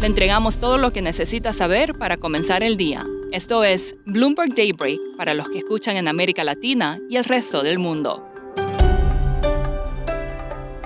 Le entregamos todo lo que necesita saber para comenzar el día. Esto es Bloomberg Daybreak para los que escuchan en América Latina y el resto del mundo.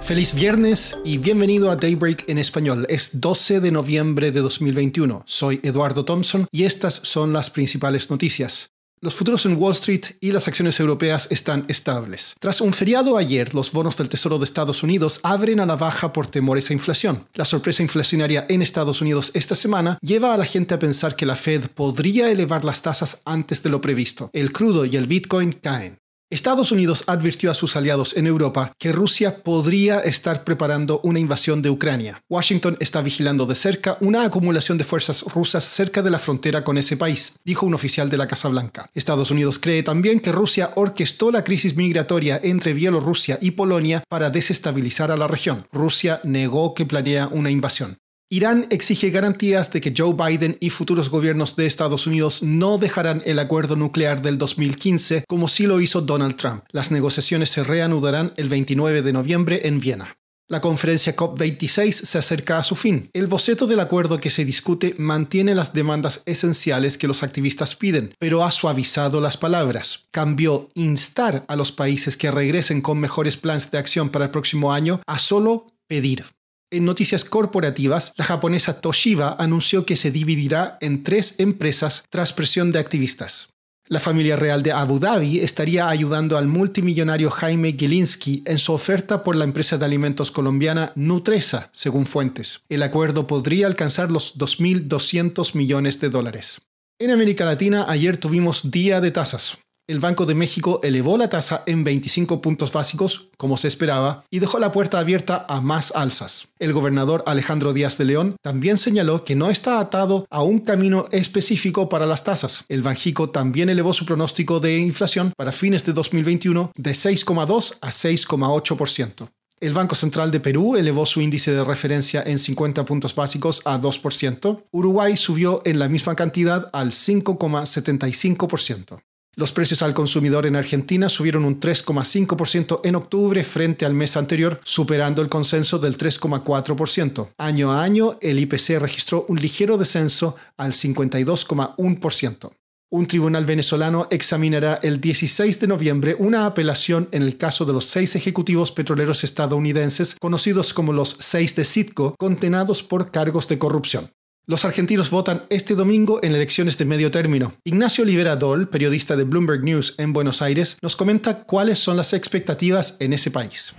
Feliz viernes y bienvenido a Daybreak en español. Es 12 de noviembre de 2021. Soy Eduardo Thompson y estas son las principales noticias. Los futuros en Wall Street y las acciones europeas están estables. Tras un feriado ayer, los bonos del Tesoro de Estados Unidos abren a la baja por temores a inflación. La sorpresa inflacionaria en Estados Unidos esta semana lleva a la gente a pensar que la Fed podría elevar las tasas antes de lo previsto. El crudo y el Bitcoin caen. Estados Unidos advirtió a sus aliados en Europa que Rusia podría estar preparando una invasión de Ucrania. Washington está vigilando de cerca una acumulación de fuerzas rusas cerca de la frontera con ese país, dijo un oficial de la Casa Blanca. Estados Unidos cree también que Rusia orquestó la crisis migratoria entre Bielorrusia y Polonia para desestabilizar a la región. Rusia negó que planea una invasión. Irán exige garantías de que Joe Biden y futuros gobiernos de Estados Unidos no dejarán el acuerdo nuclear del 2015 como sí lo hizo Donald Trump. Las negociaciones se reanudarán el 29 de noviembre en Viena. La conferencia COP26 se acerca a su fin. El boceto del acuerdo que se discute mantiene las demandas esenciales que los activistas piden, pero ha suavizado las palabras. Cambió instar a los países que regresen con mejores planes de acción para el próximo año a solo pedir. En noticias corporativas, la japonesa Toshiba anunció que se dividirá en tres empresas tras presión de activistas. La familia real de Abu Dhabi estaría ayudando al multimillonario Jaime Gilinski en su oferta por la empresa de alimentos colombiana Nutresa, según fuentes. El acuerdo podría alcanzar los 2.200 millones de dólares. En América Latina ayer tuvimos día de tasas el Banco de México elevó la tasa en 25 puntos básicos, como se esperaba, y dejó la puerta abierta a más alzas. El gobernador Alejandro Díaz de León también señaló que no está atado a un camino específico para las tasas. El Banjico también elevó su pronóstico de inflación para fines de 2021 de 6,2 a 6,8%. El Banco Central de Perú elevó su índice de referencia en 50 puntos básicos a 2%. Uruguay subió en la misma cantidad al 5,75%. Los precios al consumidor en Argentina subieron un 3,5% en octubre frente al mes anterior, superando el consenso del 3,4%. Año a año, el IPC registró un ligero descenso al 52,1%. Un tribunal venezolano examinará el 16 de noviembre una apelación en el caso de los seis ejecutivos petroleros estadounidenses conocidos como los seis de Citgo, condenados por cargos de corrupción. Los argentinos votan este domingo en elecciones de medio término. Ignacio Liberadol, periodista de Bloomberg News en Buenos Aires, nos comenta cuáles son las expectativas en ese país.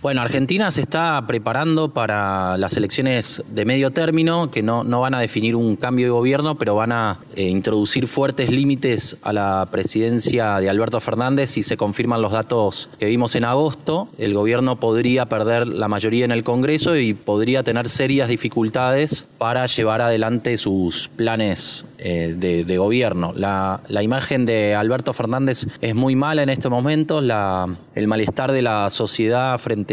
Bueno, Argentina se está preparando para las elecciones de medio término, que no, no van a definir un cambio de gobierno, pero van a eh, introducir fuertes límites a la presidencia de Alberto Fernández si se confirman los datos que vimos en agosto. El gobierno podría perder la mayoría en el Congreso y podría tener serias dificultades para llevar adelante sus planes eh, de, gobierno. La, la, imagen de Alberto Fernández es muy mala en este momento, la, el malestar de la sociedad frente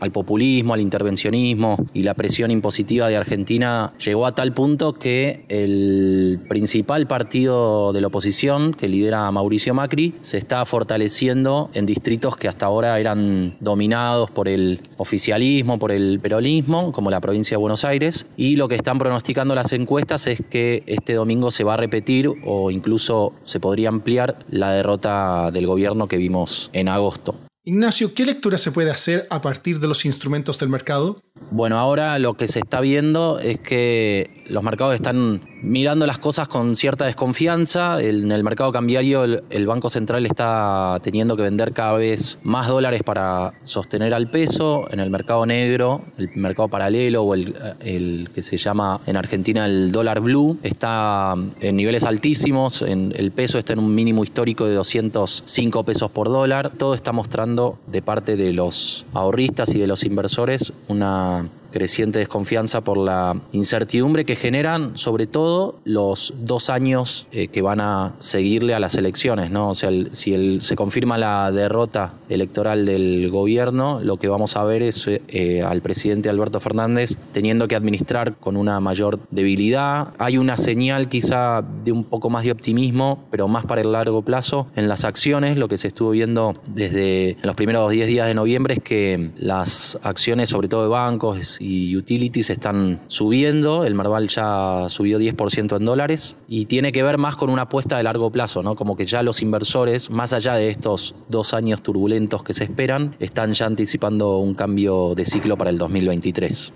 al populismo, al intervencionismo y la presión impositiva de Argentina llegó a tal punto que el principal partido de la oposición, que lidera Mauricio Macri, se está fortaleciendo en distritos que hasta ahora eran dominados por el oficialismo, por el peronismo, como la provincia de Buenos Aires, y lo que están pronosticando las encuestas es que este domingo se va a repetir o incluso se podría ampliar la derrota del gobierno que vimos en agosto. Ignacio, ¿qué lectura se puede hacer a partir de los instrumentos del mercado? Bueno, ahora lo que se está viendo es que los mercados están mirando las cosas con cierta desconfianza. En el mercado cambiario el, Banco Central está teniendo que vender cada vez más dólares para sostener al peso. En el mercado negro, el mercado paralelo o el, que se llama en Argentina el dólar blue, está en niveles altísimos. El peso está en un mínimo histórico de 205 pesos por dólar. Todo está mostrando de parte de los ahorristas y de los inversores una creciente desconfianza por la incertidumbre que generan sobre todo los dos años eh, que van a seguirle a las elecciones. ¿no? O sea, si se confirma la derrota electoral del gobierno, lo que vamos a ver es eh, al presidente Alberto Fernández teniendo que administrar con una mayor debilidad. Hay una señal quizá de un poco más de optimismo, pero más para el largo plazo en las acciones. Lo que se estuvo viendo desde los primeros 10 días de noviembre es que las acciones, sobre todo de bancos y utilities están subiendo. El Marval ya subió 10% en dólares y tiene que ver más con una apuesta de largo plazo, ¿no? Como que ya los inversores, más allá de estos dos años turbulentos que se esperan, están ya anticipando un cambio de ciclo para el 2023.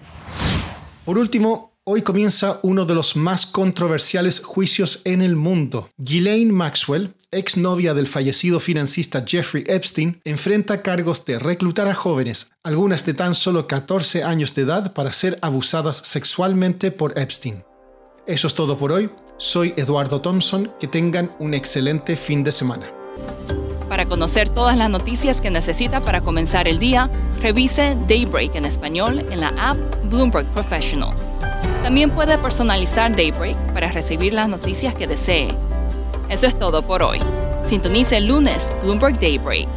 Por último, Hoy comienza uno de los más controversiales juicios en el mundo. Ghislaine Maxwell, exnovia del fallecido financista Jeffrey Epstein, enfrenta cargos de reclutar a jóvenes, algunas de tan solo 14 años de edad, para ser abusadas sexualmente por Epstein. Eso es todo por hoy. Soy Eduardo Thompson. Que tengan un excelente fin de semana. Para conocer todas las noticias que necesita para comenzar el día, revise Daybreak en español en la app Bloomberg Professional. También puede personalizar Daybreak para recibir las noticias que desee. Eso es todo por hoy. Sintonice lunes Bloomberg Daybreak